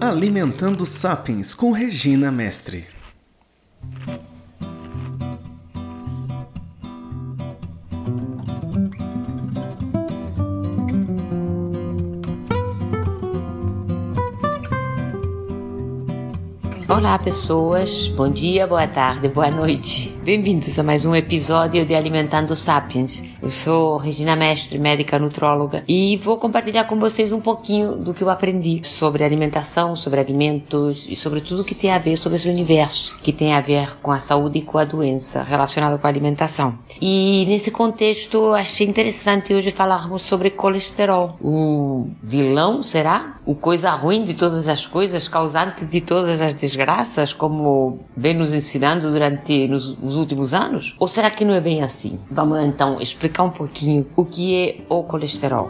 Alimentando Sapiens com Regina Mestre. Olá, pessoas. Bom dia, boa tarde, boa noite. Bem-vindos a mais um episódio de Alimentando Sapiens. Eu sou Regina Mestre, médica nutróloga, e vou compartilhar com vocês um pouquinho do que eu aprendi sobre alimentação, sobre alimentos e sobre tudo que tem a ver sobre esse universo, que tem a ver com a saúde e com a doença relacionada com a alimentação. E nesse contexto, achei interessante hoje falarmos sobre colesterol. O vilão, será? O coisa ruim de todas as coisas, causante de todas as desgraças, como vem nos ensinando durante os nos últimos anos? Ou será que não é bem assim? Vamos então explicar um pouquinho o que é o colesterol.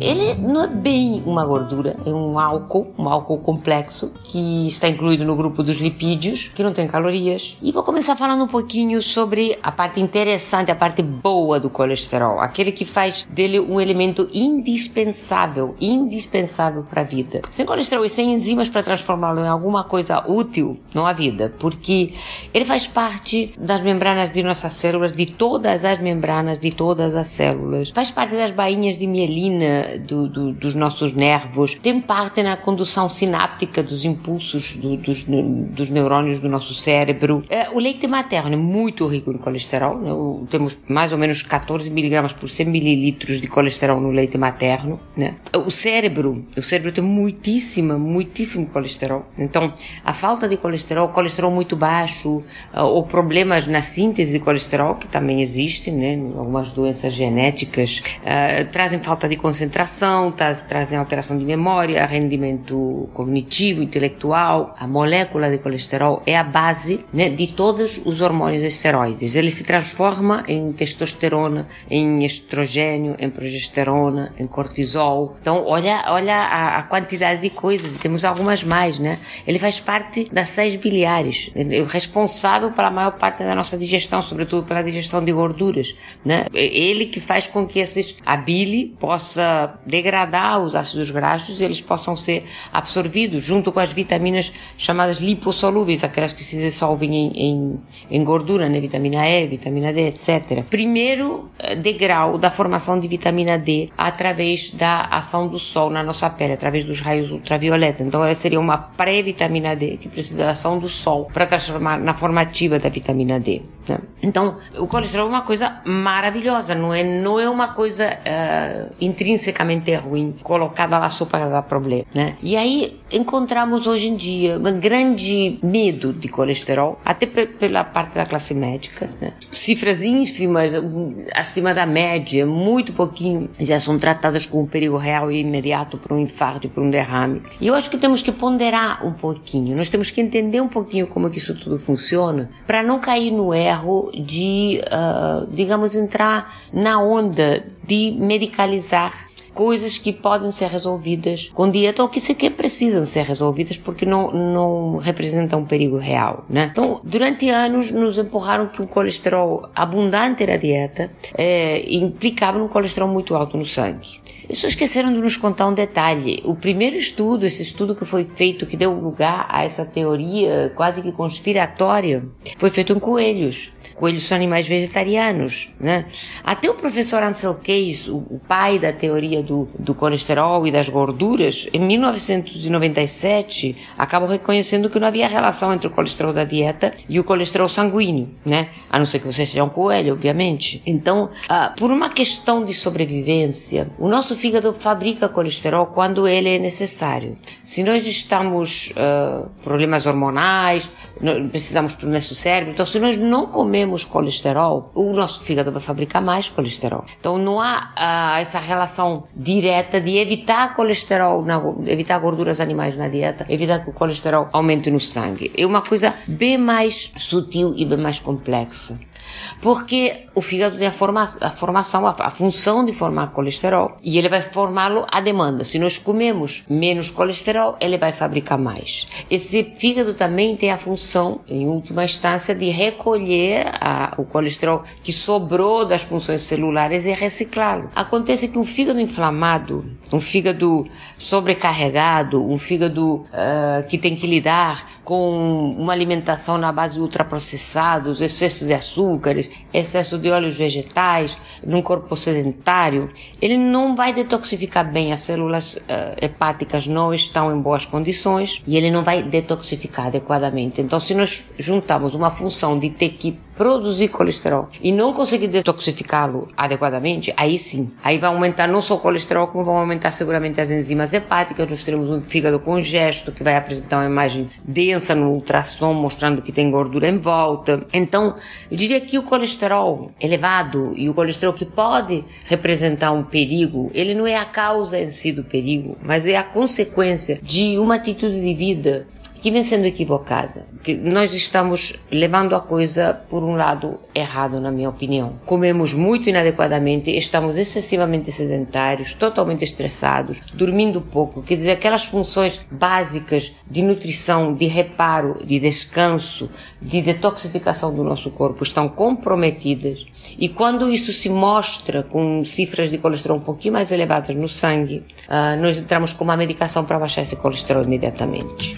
Ele não é bem uma gordura, é um álcool, um álcool complexo que está incluído no grupo dos lipídios, que não tem calorias. E vou começar falando um pouquinho sobre a parte interessante, a parte boa do colesterol, aquele que faz dele um elemento indispensável, indispensável para a vida. Sem colesterol e sem enzimas para transformá-lo em alguma coisa útil, não há vida, porque ele faz parte das membranas de nossas células, de todas as membranas de todas as células, faz parte das bainhas de mielina do, do, dos nossos nervos, tem parte na condução sináptica dos impulsos do, dos, dos neurônios do nosso cérebro. É, o leite materno é muito rico em colesterol, né? temos mais ou menos 14 miligramas por 100 mililitros de colesterol no leite materno. Né? O cérebro, o cérebro tem muitíssima, muitíssimo colesterol. Então, a falta de colesterol, colesterol muito baixo, uh, ou problemas na síntese de colesterol, que também existem, né? algumas doenças genéticas, uh, trazem falta de concentração concentração, tá, trazem alteração de memória, rendimento cognitivo, intelectual. A molécula de colesterol é a base né, de todos os hormônios esteroides. Ele se transforma em testosterona, em estrogênio, em progesterona, em cortisol. Então, olha, olha a, a quantidade de coisas, temos algumas mais, né? Ele faz parte das seis biliares, é responsável pela maior parte da nossa digestão, sobretudo pela digestão de gorduras, né? É ele que faz com que esses, a bile possa degradar os ácidos graxos e eles possam ser absorvidos junto com as vitaminas chamadas lipossolúveis, aquelas que se dissolvem em, em, em gordura, né? vitamina E, vitamina D, etc. Primeiro eh, degrau da formação de vitamina D através da ação do sol na nossa pele, através dos raios ultravioleta. Então ela seria uma pré-vitamina D que precisa da ação do sol para transformar na formativa da vitamina D. Né? Então o colesterol é uma coisa maravilhosa, não é, não é uma coisa uh, intrínseca é ruim, colocada lá só para dar problema, né? E aí encontramos hoje em dia um grande medo de colesterol, até pela parte da classe médica, né? Cifras ínfimas, acima da média, muito pouquinho, já são tratadas com um perigo real e imediato por um infarto e por um derrame. E eu acho que temos que ponderar um pouquinho, nós temos que entender um pouquinho como é que isso tudo funciona, para não cair no erro de, uh, digamos, entrar na onda de medicalizar coisas que podem ser resolvidas com dieta ou que sequer precisam ser resolvidas porque não, não representam um perigo real, né? Então, durante anos nos empurraram que o colesterol abundante na dieta é, implicava um colesterol muito alto no sangue. E só esqueceram de nos contar um detalhe. O primeiro estudo, esse estudo que foi feito, que deu lugar a essa teoria quase que conspiratória, foi feito em coelhos coelhos são animais vegetarianos, né? Até o professor Ansel Keys, o, o pai da teoria do, do colesterol e das gorduras, em 1997, acabou reconhecendo que não havia relação entre o colesterol da dieta e o colesterol sanguíneo, né? A não ser que você seja um coelho, obviamente. Então, ah, por uma questão de sobrevivência, o nosso fígado fabrica colesterol quando ele é necessário. Se nós estamos uh, problemas hormonais, precisamos para o nosso cérebro, então se nós não comemos colesterol, o nosso fígado vai fabricar mais colesterol. Então não há ah, essa relação direta de evitar colesterol, na, evitar gorduras animais na dieta, evitar que o colesterol aumente no sangue. É uma coisa bem mais sutil e bem mais complexa. Porque o fígado tem a, forma, a formação, a, a função de formar colesterol e ele vai formá-lo à demanda. Se nós comemos menos colesterol, ele vai fabricar mais. Esse fígado também tem a função, em última instância, de recolher a, o colesterol que sobrou das funções celulares e reciclá-lo. Acontece que um fígado inflamado, um fígado sobrecarregado, um fígado uh, que tem que lidar com uma alimentação na base de ultraprocessados, excesso de açúcares, excesso de óleos vegetais, num corpo sedentário, ele não vai detoxificar bem as células uh, hepáticas não estão em boas condições e ele não vai detoxificar adequadamente. Então, se nós juntamos uma função de ter que produzir colesterol e não conseguir detoxificá-lo adequadamente, aí sim, aí vai aumentar não só o colesterol, como vão aumentar seguramente as enzimas hepáticas. Nós teremos um fígado congesto que vai apresentar uma imagem densa no ultrassom, mostrando que tem gordura em volta. Então, eu diria que o colesterol elevado e o colesterol que pode representar um perigo, ele não é a causa em si do perigo, mas é a consequência de uma atitude de vida que vem sendo equivocada. Que nós estamos levando a coisa por um lado errado, na minha opinião. Comemos muito inadequadamente, estamos excessivamente sedentários, totalmente estressados, dormindo pouco. Quer dizer, aquelas funções básicas de nutrição, de reparo, de descanso, de detoxificação do nosso corpo estão comprometidas. E quando isso se mostra com cifras de colesterol um pouquinho mais elevadas no sangue, uh, nós entramos com uma medicação para baixar esse colesterol imediatamente.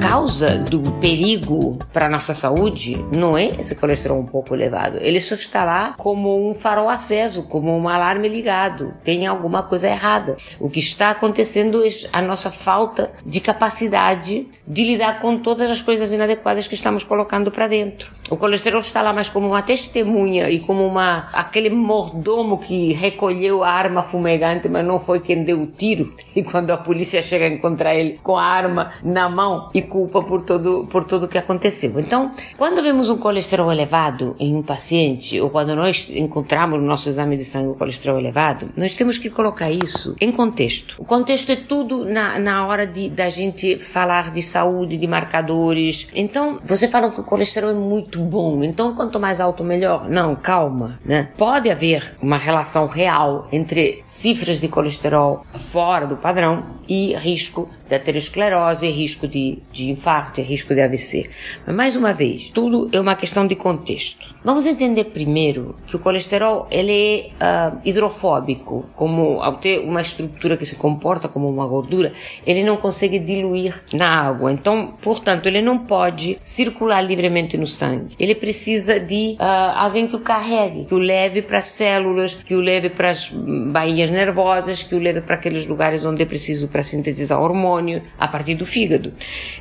Causa do perigo para nossa saúde não é esse colesterol um pouco elevado. Ele só está lá como um farol aceso, como um alarme ligado. Tem alguma coisa errada. O que está acontecendo é a nossa falta de capacidade de lidar com todas as coisas inadequadas que estamos colocando para dentro. O colesterol está lá mais como uma testemunha e como uma aquele mordomo que recolheu a arma fumegante, mas não foi quem deu o tiro. E quando a polícia chega a encontrar ele com a arma na mão e culpa por todo por tudo que aconteceu. Então, quando vemos um colesterol elevado em um paciente ou quando nós encontramos no nosso exame de sangue o colesterol elevado, nós temos que colocar isso em contexto. O contexto é tudo na, na hora de da gente falar de saúde, de marcadores. Então, você fala que o colesterol é muito bom, então quanto mais alto melhor. Não, calma, né? Pode haver uma relação real entre cifras de colesterol fora do padrão e risco de aterosclerose, risco de, de infarto e risco de AVC. Mas mais uma vez, tudo é uma questão de contexto. Vamos entender primeiro que o colesterol ele é uh, hidrofóbico, como ao ter uma estrutura que se comporta como uma gordura, ele não consegue diluir na água. Então, portanto, ele não pode circular livremente no sangue. Ele precisa de uh, alguém que o carregue, que o leve para as células, que o leve para as bainhas nervosas, que o leve para aqueles lugares onde é preciso para sintetizar hormônio a partir do fígado.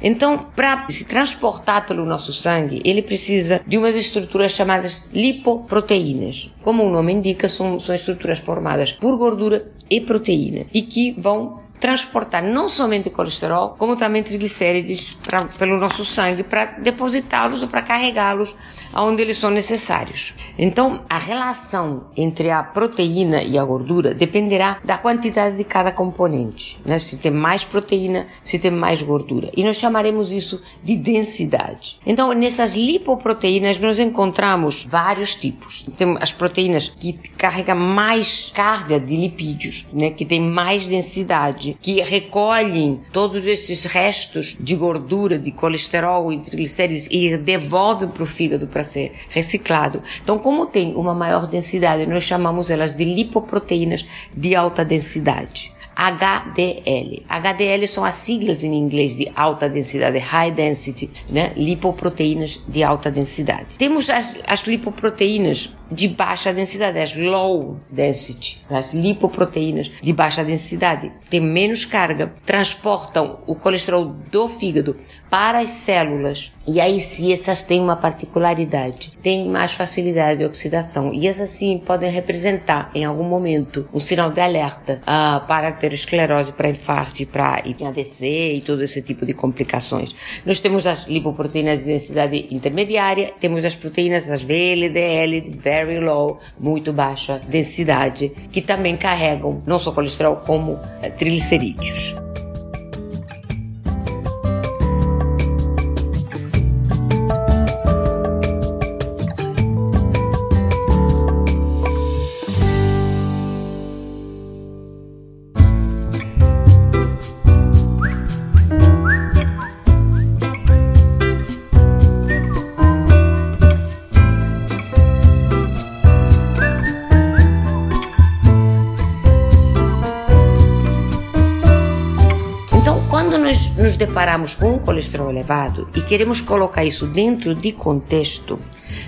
Então, para se transportar pelo nosso sangue, ele precisa de umas estruturas chamadas lipoproteínas. Como o nome indica, são, são estruturas formadas por gordura e proteína e que vão transportar não somente colesterol, como também triglicérides pra, pelo nosso sangue para depositá-los ou para carregá-los aonde eles são necessários. Então, a relação entre a proteína e a gordura dependerá da quantidade de cada componente, né? Se tem mais proteína, se tem mais gordura. E nós chamaremos isso de densidade. Então, nessas lipoproteínas nós encontramos vários tipos. Temos as proteínas que carregam mais carga de lipídios, né? Que tem mais densidade que recolhem todos esses restos de gordura, de colesterol e triglicéridos e devolvem para o fígado para ser reciclado. Então, como tem uma maior densidade, nós chamamos elas de lipoproteínas de alta densidade. HDL. HDL são as siglas em inglês de alta densidade, high density, né? lipoproteínas de alta densidade. Temos as, as lipoproteínas de baixa densidade, as low density, as lipoproteínas de baixa densidade, têm menos carga, transportam o colesterol do fígado para as células. E aí sim, essas têm uma particularidade, têm mais facilidade de oxidação e essas sim podem representar em algum momento um sinal de alerta uh, para aterosclerose, para infarto, para AVC e todo esse tipo de complicações. Nós temos as lipoproteínas de densidade intermediária, temos as proteínas, as VLDL, very low, muito baixa densidade, que também carregam não só colesterol como eh, triglicerídeos. Deparamos com um colesterol elevado e queremos colocar isso dentro de contexto,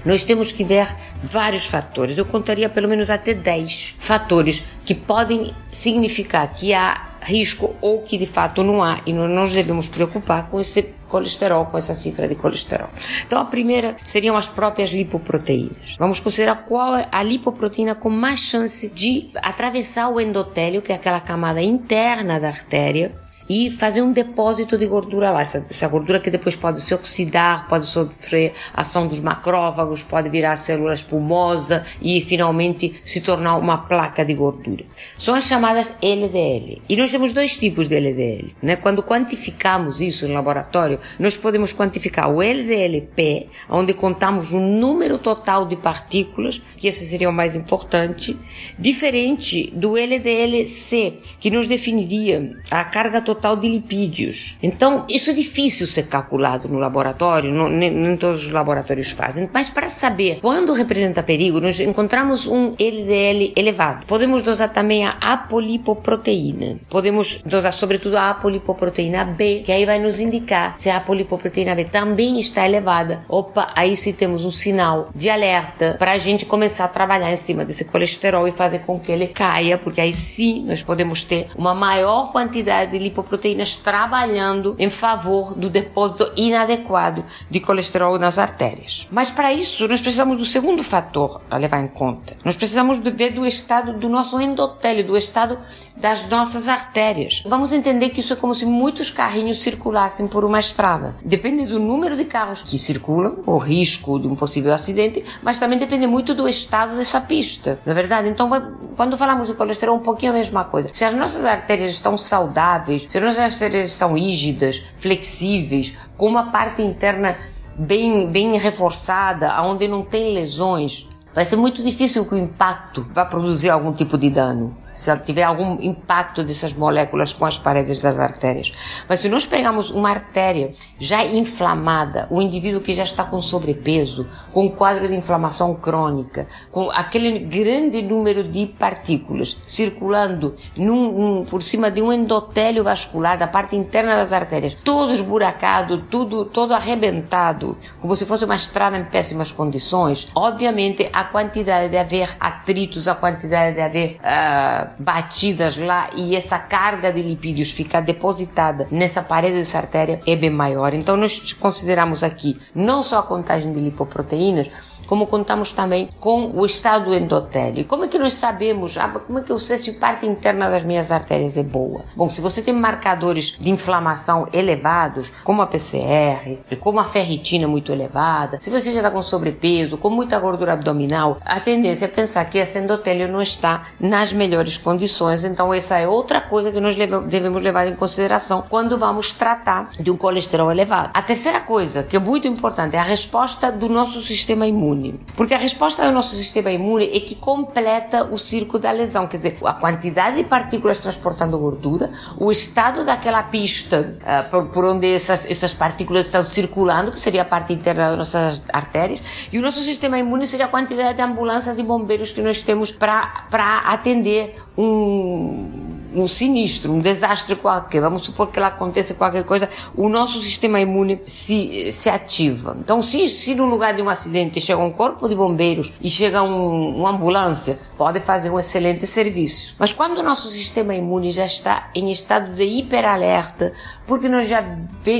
nós temos que ver vários fatores. Eu contaria pelo menos até 10 fatores que podem significar que há risco ou que de fato não há e não nos devemos preocupar com esse colesterol, com essa cifra de colesterol. Então a primeira seriam as próprias lipoproteínas. Vamos considerar qual é a lipoproteína com mais chance de atravessar o endotélio, que é aquela camada interna da artéria, e fazer um depósito de gordura lá. Essa, essa, gordura que depois pode se oxidar, pode sofrer ação dos macrófagos, pode virar célula espumosa e finalmente se tornar uma placa de gordura. São as chamadas LDL. E nós temos dois tipos de LDL. Né? Quando quantificamos isso no laboratório, nós podemos quantificar o LDLP, onde contamos o número total de partículas, que esse seria o mais importante, diferente do LDLC, que nos definiria a carga total total de lipídios. Então, isso é difícil ser calculado no laboratório, nem, nem, todos os laboratórios fazem, mas para saber quando representa perigo, nós encontramos um LDL elevado. Podemos dosar também a apolipoproteína. Podemos dosar sobretudo a apolipoproteína B, que aí vai nos indicar se a apolipoproteína B também está elevada. Opa, aí sim temos um sinal de alerta para a gente começar a trabalhar em cima desse colesterol e fazer com que ele caia, porque aí sim nós podemos ter uma maior quantidade de lipoproteína proteínas trabalhando em favor do depósito inadequado de colesterol nas artérias. Mas para isso, nós precisamos do segundo fator a levar em conta. Nós precisamos ver do estado do nosso endotélio, do estado das nossas artérias. Vamos entender que isso é como se muitos carrinhos circulassem por uma estrada. Depende do número de carros que circulam, o risco de um possível acidente, mas também depende muito do estado dessa pista. Não é verdade? Então, quando falamos de colesterol, um pouquinho a mesma coisa. Se as nossas artérias estão saudáveis, se as artérias são rígidas, flexíveis, com uma parte interna bem, bem reforçada, onde não tem lesões, vai ser muito difícil que o impacto vá produzir algum tipo de dano se tiver algum impacto dessas moléculas com as paredes das artérias. Mas se nós pegamos uma artéria já inflamada, o indivíduo que já está com sobrepeso, com um quadro de inflamação crônica, com aquele grande número de partículas circulando num, por cima de um endotélio vascular da parte interna das artérias, todo esburacado, tudo todo arrebentado, como se fosse uma estrada em péssimas condições, obviamente a quantidade de haver atritos, a quantidade de haver uh, batidas lá e essa carga de lipídios ficar depositada nessa parede dessa artéria é bem maior. Então nós consideramos aqui não só a contagem de lipoproteínas, como contamos também com o estado do endotélio. Como é que nós sabemos, ah, como é que eu sei se a parte interna das minhas artérias é boa? Bom, se você tem marcadores de inflamação elevados, como a PCR, como a ferritina muito elevada, se você já está com sobrepeso, com muita gordura abdominal, a tendência é pensar que esse endotélio não está nas melhores condições. Então, essa é outra coisa que nós devemos levar em consideração quando vamos tratar de um colesterol elevado. A terceira coisa, que é muito importante, é a resposta do nosso sistema imune imune. Porque a resposta do nosso sistema imune é que completa o círculo da lesão, quer dizer, a quantidade de partículas transportando gordura, o estado daquela pista uh, por, por, onde essas, essas partículas estão circulando, que seria a parte interna das nossas artérias, e o nosso sistema imune seria a quantidade de ambulâncias e bombeiros que nós temos para atender um um sinistro, um desastre qualquer, vamos supor que lá aconteça qualquer coisa, o nosso sistema imune se, se ativa. Então, se, se no lugar de um acidente chega um corpo de bombeiros e chega um, uma ambulância, pode fazer um excelente serviço. Mas quando o nosso sistema imune já está em estado de hiperalerta, porque nós já,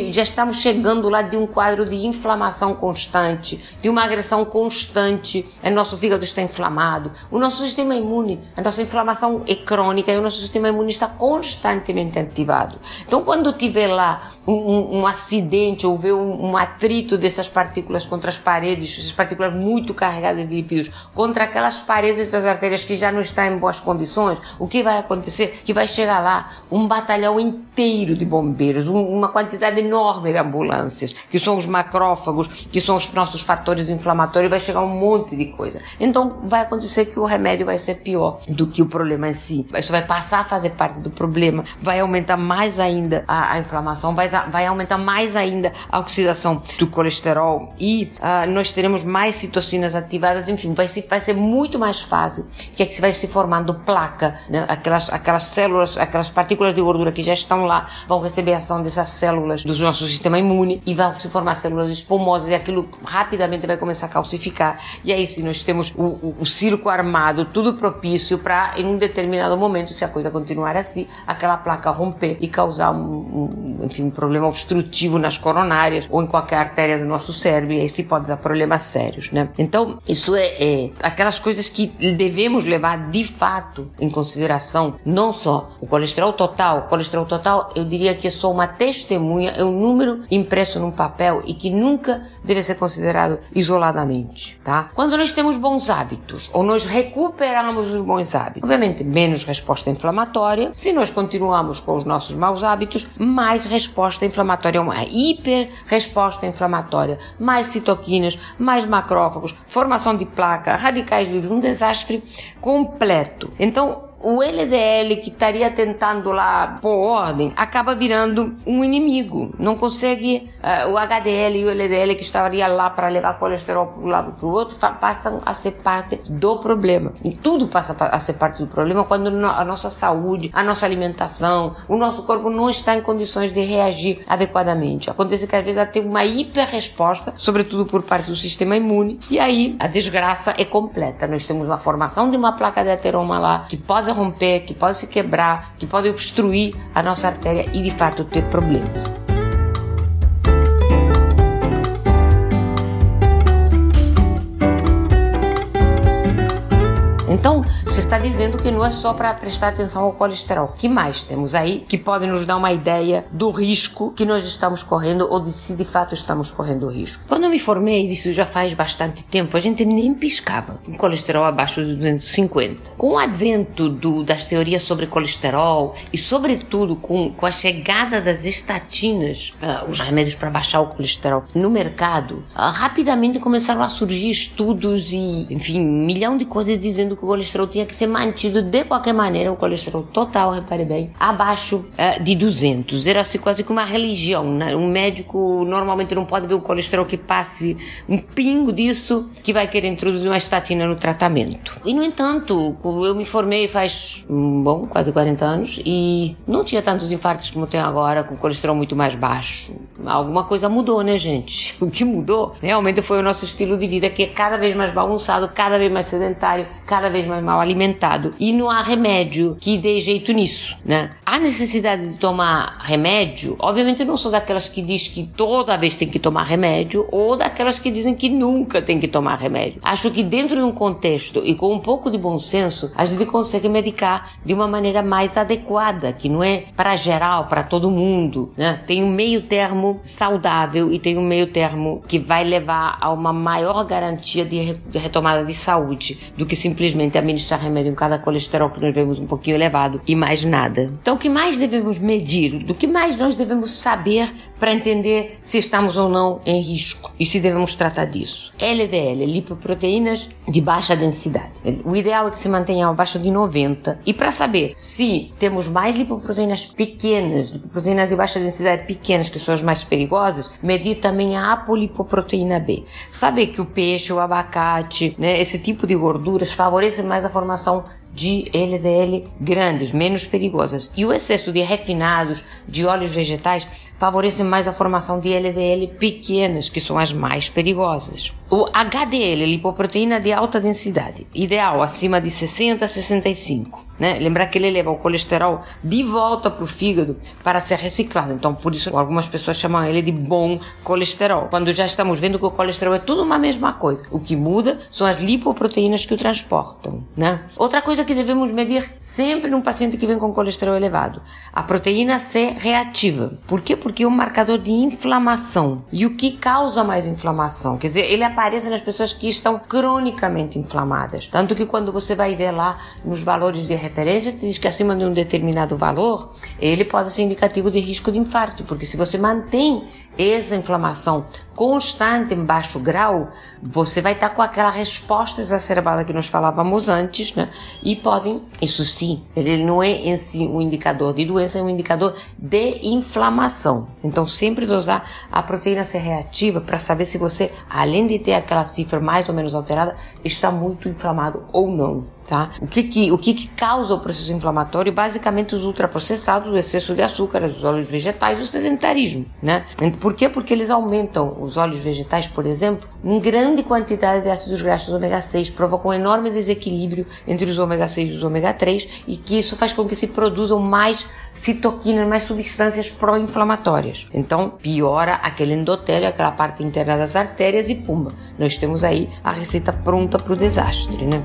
já estamos chegando lá de um quadro de inflamação constante, de uma agressão constante, o nosso fígado está inflamado, o nosso sistema imune, a nossa inflamação é crônica e o nosso sistema imune imune está constantemente ativado. Então, quando tiver lá um, um, um acidente ou ver um, um, atrito dessas partículas contra as paredes, essas partículas muito carregadas de lipídios, contra aquelas paredes das artérias que já não estão em boas condições, o que vai acontecer? Que vai chegar lá um batalhão inteiro de bombeiros, uma quantidade enorme de ambulâncias, que são os macrófagos, que são os nossos fatores inflamatórios, vai chegar um monte de coisa. Então, vai acontecer que o remédio vai ser pior do que o problema em si. Isso vai passar a fazer fazer parte do problema, vai aumentar mais ainda a, a inflamação, vai, vai aumentar mais ainda a oxidação do colesterol e uh, nós teremos mais citocinas ativadas, enfim, vai ser, vai ser muito mais fácil que é que vai se formando placa, né? aquelas, aquelas células, aquelas partículas de gordura que já estão lá, vão receber a ação dessas células do nosso sistema imune e vão se formar células esponmosas e aquilo rapidamente vai começar a calcificar. E aí sim, nós temos o, o, o circo armado, tudo propício para, em um determinado momento, se a coisa continuar assim, aquela placa romper e causar um, um, enfim, um problema obstrutivo nas coronárias ou em qualquer artéria do nosso cérebro, e aí se pode dar problemas sérios, né? Então, isso é, é aquelas coisas que devemos levar de fato em consideração, não só o colesterol total, o colesterol total, eu diria que é só uma testemunha, é um número impresso num papel e que nunca deve ser considerado isoladamente, tá? Quando nós temos bons hábitos ou nós recuperamos os bons hábitos, obviamente menos resposta inflamatória, se nós continuamos com os nossos maus hábitos, mais resposta inflamatória, uma hiper resposta inflamatória, mais citoquinas, mais macrófagos, formação de placa, radicais livres, um desastre completo. Então, o LDL que estaria tentando lá pôr ordem acaba virando um inimigo. Não consegue uh, o HDL e o LDL que estaria lá para levar colesterol para um lado para o outro passam a ser parte do problema. E tudo passa a ser parte do problema quando a nossa saúde, a nossa alimentação, o nosso corpo não está em condições de reagir adequadamente. Acontece que às vezes tem uma hiperresposta, sobretudo por parte do sistema imune, e aí a desgraça é completa. Nós temos uma formação de uma placa de ateroma lá que pode romper, que pode se quebrar, que pode obstruir a nossa artéria e de fato ter problemas. Então, você está dizendo que não é só para prestar atenção ao colesterol. que mais temos aí que pode nos dar uma ideia do risco que nós estamos correndo ou de se de fato estamos correndo risco? Quando eu me formei, isso já faz bastante tempo, a gente nem piscava com colesterol abaixo de 250. Com o advento do, das teorias sobre colesterol e, sobretudo, com, com a chegada das estatinas, uh, os remédios para baixar o colesterol no mercado, uh, rapidamente começaram a surgir estudos e, enfim, um milhão de coisas dizendo que o colesterol tinha que ser mantido de qualquer maneira, o colesterol total, repare bem, abaixo uh, de 200. Era assim, quase que uma religião. Né? Um médico normalmente não pode ver o colesterol que passe um pingo disso que vai querer introduzir uma estatina no tratamento. E no entanto, eu me formei faz, hum, bom, quase 40 anos e não tinha tantos infartos como tem agora, com colesterol muito mais baixo. Alguma coisa mudou, né, gente? O que mudou realmente foi o nosso estilo de vida, que é cada vez mais bagunçado, cada vez mais sedentário, cada vez mais mal alimentado. E não há remédio que dê jeito nisso, né? A necessidade de tomar remédio, obviamente eu não sou daquelas que diz que toda vez tem que tomar remédio ou daquelas que dizem que nunca tem que tomar remédio. Acho que dentro de um contexto e com um pouco de bom senso, a gente consegue medicar de uma maneira mais adequada, que não é para geral, para todo mundo, né? Tem um meio termo saudável e tem um meio termo que vai levar a uma maior garantia de retomada de saúde do que simplesmente administrar remédio em cada colesterol que nós vemos um pouquinho elevado e mais nada. Então, o que mais devemos medir? Do que mais nós devemos saber para entender se estamos ou não em risco e se devemos tratar disso? LDL, lipoproteínas de baixa densidade. O ideal é que se mantenha abaixo de 90. E para saber se temos mais lipoproteínas pequenas, lipoproteínas de baixa densidade pequenas, que são as mais perigosas, medir também a apolipoproteína B. Saber que o peixe, o abacate, né, esse tipo de gorduras mais a formação de LDL grandes, menos perigosas. E o excesso de refinados, de óleos vegetais, favorece mais a formação de LDL pequenas, que são as mais perigosas. O HDL, lipoproteína de alta densidade, ideal acima de 60 a 65. Né? Lembrar que ele leva o colesterol de volta para o fígado para ser reciclado. Então, por isso, algumas pessoas chamam ele de bom colesterol. Quando já estamos vendo que o colesterol é tudo uma mesma coisa. O que muda são as lipoproteínas que o transportam. Né? Outra coisa que devemos medir sempre num paciente que vem com colesterol elevado: a proteína C reativa. Por quê? Porque é um marcador de inflamação. E o que causa mais inflamação? Quer dizer, ele aparece nas pessoas que estão cronicamente inflamadas. Tanto que quando você vai ver lá nos valores de referência, diz que acima de um determinado valor, ele pode ser indicativo de risco de infarto, porque se você mantém essa inflamação constante em baixo grau, você vai estar com aquela resposta exacerbada que nós falávamos antes, né? E podem, isso sim, ele não é em si um indicador de doença, é um indicador de inflamação. Então, sempre dosar a proteína C reativa para saber se você, além de ter aquela cifra mais ou menos alterada, está muito inflamado ou não. Tá? O que que, o que que causa o processo inflamatório? Basicamente os ultraprocessados, o excesso de açúcar, os óleos vegetais, o sedentarismo, né? Por quê? Porque eles aumentam os óleos vegetais, por exemplo, em grande quantidade de ácidos graxos ômega 6, provocam um enorme desequilíbrio entre os ômega 6 e os ômega 3 e que isso faz com que se produzam mais citoquinas, mais substâncias pró-inflamatórias. Então, piora aquele endotélio, aquela parte interna das artérias e pumba, nós temos aí a receita pronta para o desastre, né?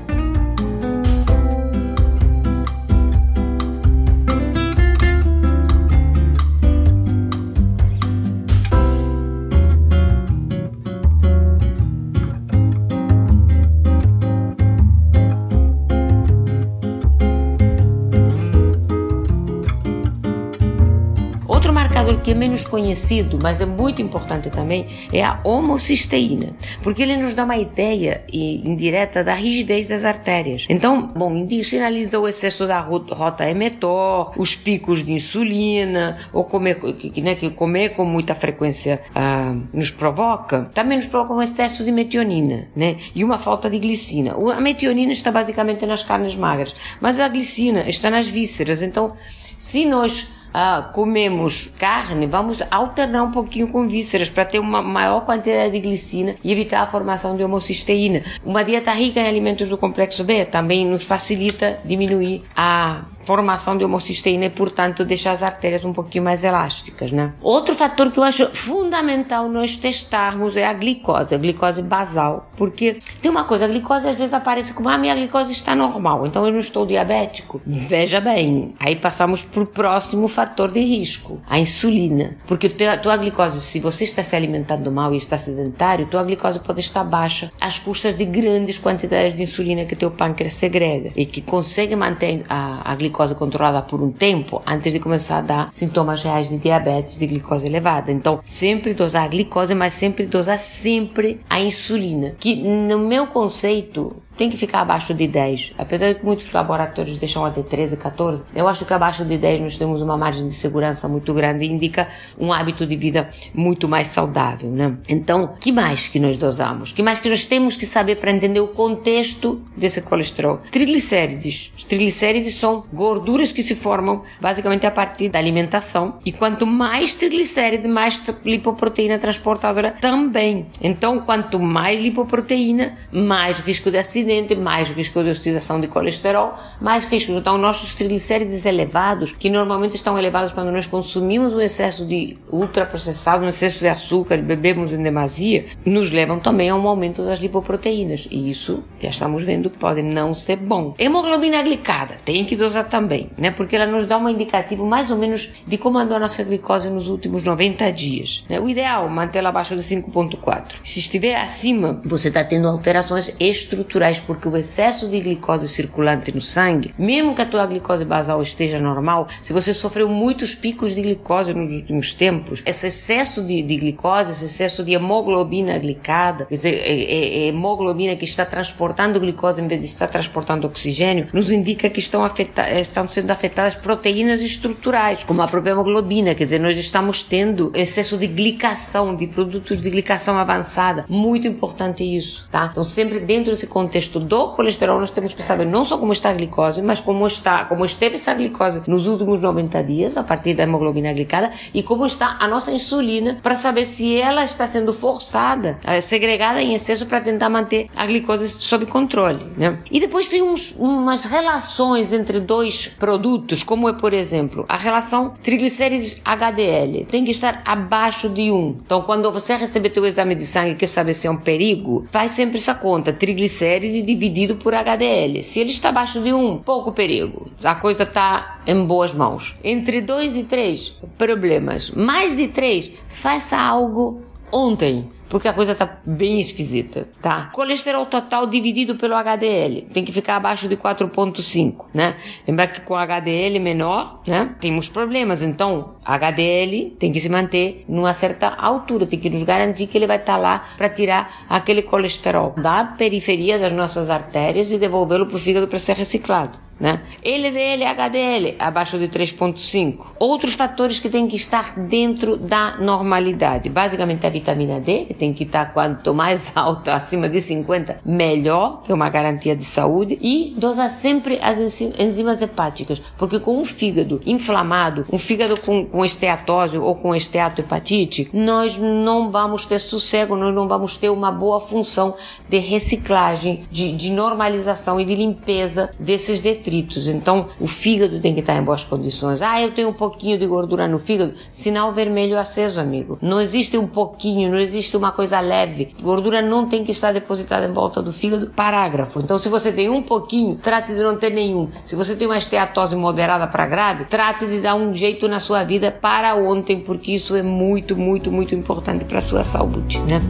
Que é menos conhecido, mas é muito importante também, é a homocisteína, porque ele nos dá uma ideia indireta da rigidez das artérias. Então, bom, sinaliza o excesso da rota emetor, os picos de insulina, ou comer, né, que comer com muita frequência ah, nos provoca, também nos provoca um excesso de metionina, né, e uma falta de glicina. A metionina está basicamente nas carnes magras, mas a glicina está nas vísceras, então se nós ah, comemos carne, vamos alternar um pouquinho com vísceras para ter uma maior quantidade de glicina e evitar a formação de homocisteína. Uma dieta rica em alimentos do complexo B também nos facilita diminuir a formação de homocisteína e, portanto, deixar as artérias um pouquinho mais elásticas, né? Outro fator que eu acho fundamental nós testarmos é a glicose, a glicose basal, porque tem uma coisa, a glicose às vezes aparece como, ah, minha glicose está normal, então eu não estou diabético. Veja bem, aí passamos para o próximo fator de risco, a insulina, porque tua, tua glicose, se você está se alimentando mal e está sedentário, tua glicose pode estar baixa às custas de grandes quantidades de insulina que teu pâncreas segrega e que consegue manter a, a glicose glicose controlada por um tempo antes de começar a dar sintomas reais de diabetes, de glicose elevada. Então, sempre dosar a glicose, mas sempre dosar sempre a insulina, que no meu conceito tem que ficar abaixo de 10. Apesar de que muitos laboratórios deixam até 13, 14, eu acho que abaixo de 10 nós temos uma margem de segurança muito grande e indica um hábito de vida muito mais saudável, né? Então, que mais que nós dosamos? Que mais que nós temos que saber para entender o contexto desse colesterol? Triglicérides. Os triglicérides são gorduras que se formam basicamente a partir da alimentação e quanto mais triglicéride, mais lipoproteína transportadora também. Então, quanto mais lipoproteína, mais risco de acidente acidente, mais risco de oxidação de colesterol, mais risco. Então, nossos triglicérides elevados, que normalmente estão elevados quando nós consumimos um excesso de ultraprocessado, um excesso de açúcar, bebemos em demasia, nos levam também a um aumento das lipoproteínas. E isso já estamos vendo que pode não ser bom. Hemoglobina glicada, tem que dosar também, né? Porque ela nos dá um indicativo mais ou menos de como andou a nossa glicose nos últimos 90 dias. Né? O ideal, mantê-la abaixo de 5.4. Se estiver acima, você está tendo alterações estruturais porque o excesso de glicose circulante no sangue, mesmo que a tua glicose basal esteja normal, se você sofreu muitos picos de glicose nos últimos tempos, esse excesso de, de glicose, esse excesso de hemoglobina glicada, quer dizer, é, é, é hemoglobina que está transportando glicose em vez de estar transportando oxigênio, nos indica que estão, afeta estão sendo afetadas proteínas estruturais, como a própria hemoglobina, quer dizer, nós estamos tendo excesso de glicação, de produtos de glicação avançada. Muito importante isso, tá? Então, sempre dentro desse contexto contexto do colesterol, nós temos que saber não só como está a glicose, mas como está, como esteve essa glicose nos últimos 90 dias, a partir da hemoglobina glicada, e como está a nossa insulina, para saber se ela está sendo forçada, eh, segregada em excesso para tentar manter a glicose sob controle. Né? E depois tem uns, umas relações entre dois produtos, como é, por exemplo, a relação triglicérides HDL. Tem que estar abaixo de 1. Então, quando você receber teu exame de sangue e quer saber se é um perigo, faz sempre essa conta. Triglicérides dividido por HDL. Se ele está abaixo de 1, pouco perigo. A coisa está em boas mãos. Entre 2 e 3, problemas. Mais de 3, faça algo ontem porque a coisa está bem esquisita, tá? Colesterol total dividido pelo HDL tem que ficar abaixo de 4.5, né? Lembrar que com HDL menor, né, temos problemas. Então, HDL tem que se manter numa certa altura, tem que nos garantir que ele vai estar tá lá para tirar aquele colesterol da periferia das nossas artérias e devolvê-lo para o fígado para ser reciclado. Né? LDL e HDL abaixo de 3.5. Outros fatores que têm que estar dentro da normalidade, basicamente a vitamina D, que tem que estar quanto mais alta, acima de 50, melhor, que é uma garantia de saúde, e dosar sempre as enzimas hepáticas, porque com um fígado inflamado, um fígado com, com esteatose ou com esteatohepatite, nós não vamos ter sossego, nós não vamos ter uma boa função de reciclagem, de, de normalização e de limpeza desses detritos. Então, o fígado tem que estar em boas condições. Ah, eu tenho um pouquinho de gordura no fígado. Sinal vermelho aceso, amigo. Não existe um pouquinho, não existe uma coisa leve. Gordura não tem que estar depositada em volta do fígado. Parágrafo. Então, se você tem um pouquinho, trate de não ter nenhum. Se você tem uma esteatose moderada para grave, trate de dar um jeito na sua vida para ontem, porque isso é muito, muito, muito importante para a sua saúde, né?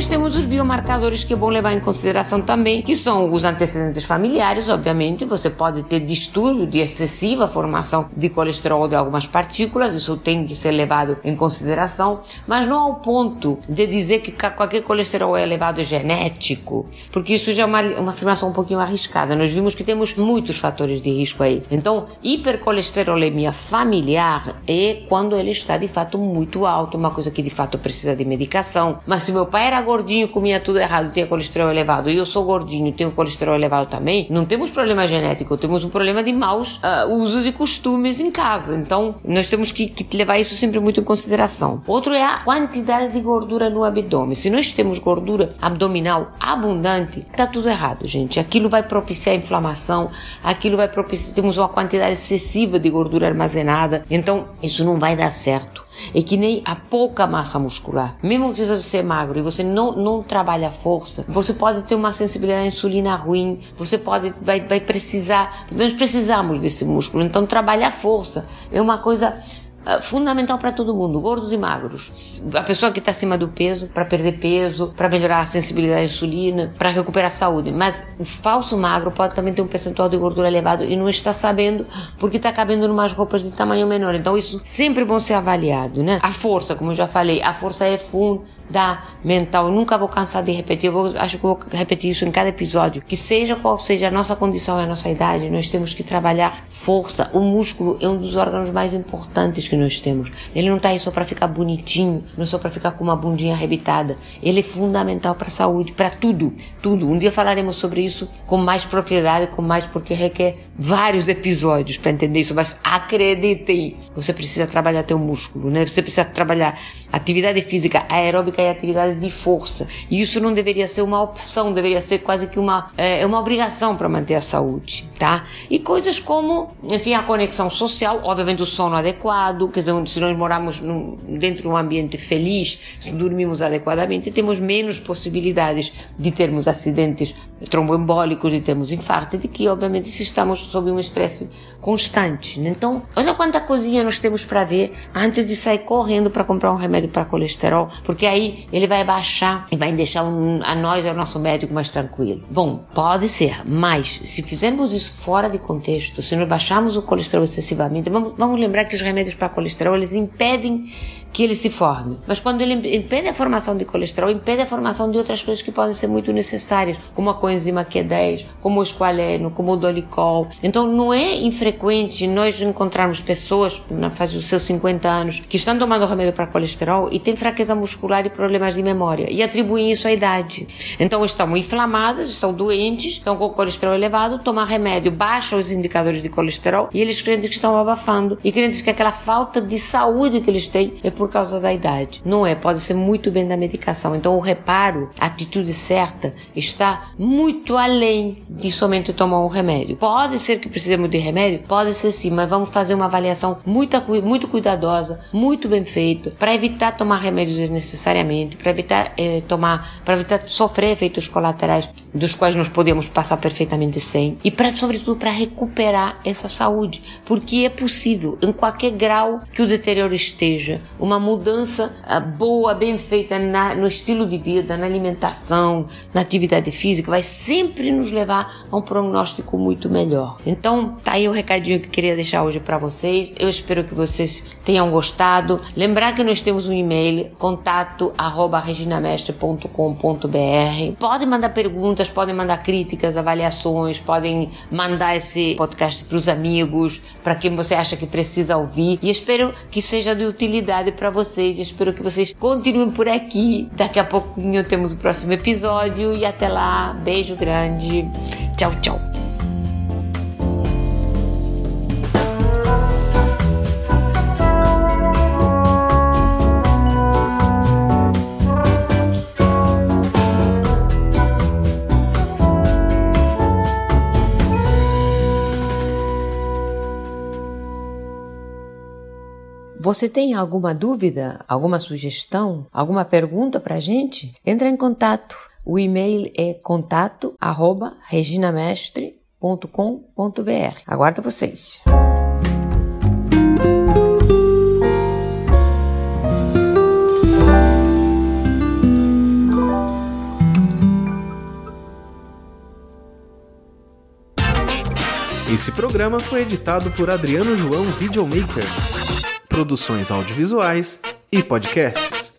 Depois temos os biomarcadores que é bom levar em consideração também, que são os antecedentes familiares, obviamente. Você pode ter distúrbio de excessiva formação de colesterol de algumas partículas, isso tem que ser levado em consideração, mas não ao ponto de dizer que qualquer colesterol é elevado é genético, porque isso já é uma, uma afirmação um pouquinho arriscada. Nós vimos que temos muitos fatores de risco aí. Então, hipercolesterolemia familiar é quando ele está de fato muito alto, uma coisa que de fato precisa de medicação. Mas se meu pai era gordinho, comia tudo errado, tinha colesterol elevado, e eu sou gordinho, tenho colesterol elevado também, não temos problema genético, temos um problema de maus uh, usos e costumes em casa. Então, nós temos que, que, levar isso sempre muito em consideração. Outro é a quantidade de gordura no abdômen. Se nós temos gordura abdominal abundante, tá tudo errado, gente. Aquilo vai propiciar inflamação, aquilo vai propiciar, temos uma quantidade excessiva de gordura armazenada, então isso não vai dar certo. É que nem a pouca massa muscular. Mesmo que você seja magro e você não, não trabalha a força, você pode ter uma sensibilidade à insulina ruim, você pode vai, vai precisar, nós precisamos desse músculo, então trabalhar a força é uma coisa fundamental para todo mundo, gordos e magros. A pessoa que está acima do peso, para perder peso, para melhorar a sensibilidade à insulina, para recuperar a saúde. Mas o falso magro pode também ter um percentual de gordura elevado e não está sabendo porque está cabendo em umas roupas de tamanho menor. Então isso sempre bom ser avaliado, né? A força, como eu já falei, a força é fundamental. Eu nunca vou cansar de repetir, eu vou, acho que vou repetir isso em cada episódio. Que seja qual seja a nossa condição e a nossa idade, nós temos que trabalhar força. O músculo é um dos órgãos mais importantes que nós temos. Ele não está aí só para ficar bonitinho, não é só para ficar com uma bundinha arrebitada. Ele é fundamental para a saúde, para tudo, tudo. Um dia falaremos sobre isso com mais propriedade, com mais porque requer vários episódios para entender isso. Mas acreditem, você precisa trabalhar teu músculo, né? Você precisa trabalhar atividade física aeróbica e atividade de força. E isso não deveria ser uma opção, deveria ser quase que uma é, uma obrigação para manter a saúde, tá? E coisas como, enfim, a conexão social, obviamente o sono adequado adequado, quer dizer, se nós moramos num, dentro de um ambiente feliz, se dormimos adequadamente, temos menos possibilidades de termos acidentes tromboembólicos, de termos infarto, de que, obviamente, se estamos sob um estresse constante. Né? Então, olha quanta coisinha nós temos para ver antes de sair correndo para comprar um remédio para colesterol, porque aí ele vai baixar e vai deixar um, a nós, o nosso médico, mais tranquilo. Bom, pode ser, mas se fizermos isso fora de contexto, se nós baixarmos o colesterol excessivamente, vamos, vamos lembrar que os remédios para colesterol, eles impedem que ele se forme. Mas quando ele impede a formação de colesterol, impede a formação de outras coisas que podem ser muito necessárias, como a coenzima Q10, como o esqualeno, como o dolicol. Então não é infrequente nós encontrarmos pessoas, na fase dos seus 50 anos, que estão tomando remédio para colesterol e têm fraqueza muscular e problemas de memória e atribuem isso à idade. Então estão inflamadas, estão doentes, estão com colesterol elevado, tomar remédio baixa os indicadores de colesterol e eles creem que estão abafando e creem que aquela falta de saúde que eles têm é por causa da idade. Não é, pode ser muito bem da medicação. Então o reparo, a atitude certa, está muito além de somente tomar um remédio. Pode ser que precisemos de remédio? Pode ser sim, mas vamos fazer uma avaliação muito, muito cuidadosa, muito bem feita, para evitar tomar remédios desnecessariamente, para evitar eh, tomar, para evitar sofrer efeitos colaterais dos quais nós podemos passar perfeitamente sem e para sobretudo para recuperar essa saúde, porque é possível em qualquer grau que o deterioro esteja, uma mudança ah, boa, bem feita na, no estilo de vida, na alimentação, na atividade física, vai sempre nos levar a um prognóstico muito melhor. Então, tá aí o recadinho que eu queria deixar hoje para vocês. Eu espero que vocês tenham gostado. Lembrar que nós temos um e-mail, contato arroba reginamestre.com.br. Podem mandar perguntas, podem mandar críticas, avaliações, podem mandar esse podcast para os amigos, para quem você acha que precisa ouvir. E espero que seja de utilidade para vocês. Espero que vocês continuem por aqui. Daqui a pouquinho temos o próximo episódio e até lá. Beijo grande. Tchau, tchau. Você tem alguma dúvida, alguma sugestão, alguma pergunta para a gente? Entre em contato. O e-mail é contato@reginamestre.com.br. Aguardo vocês. Esse programa foi editado por Adriano João Videomaker produções audiovisuais e podcasts.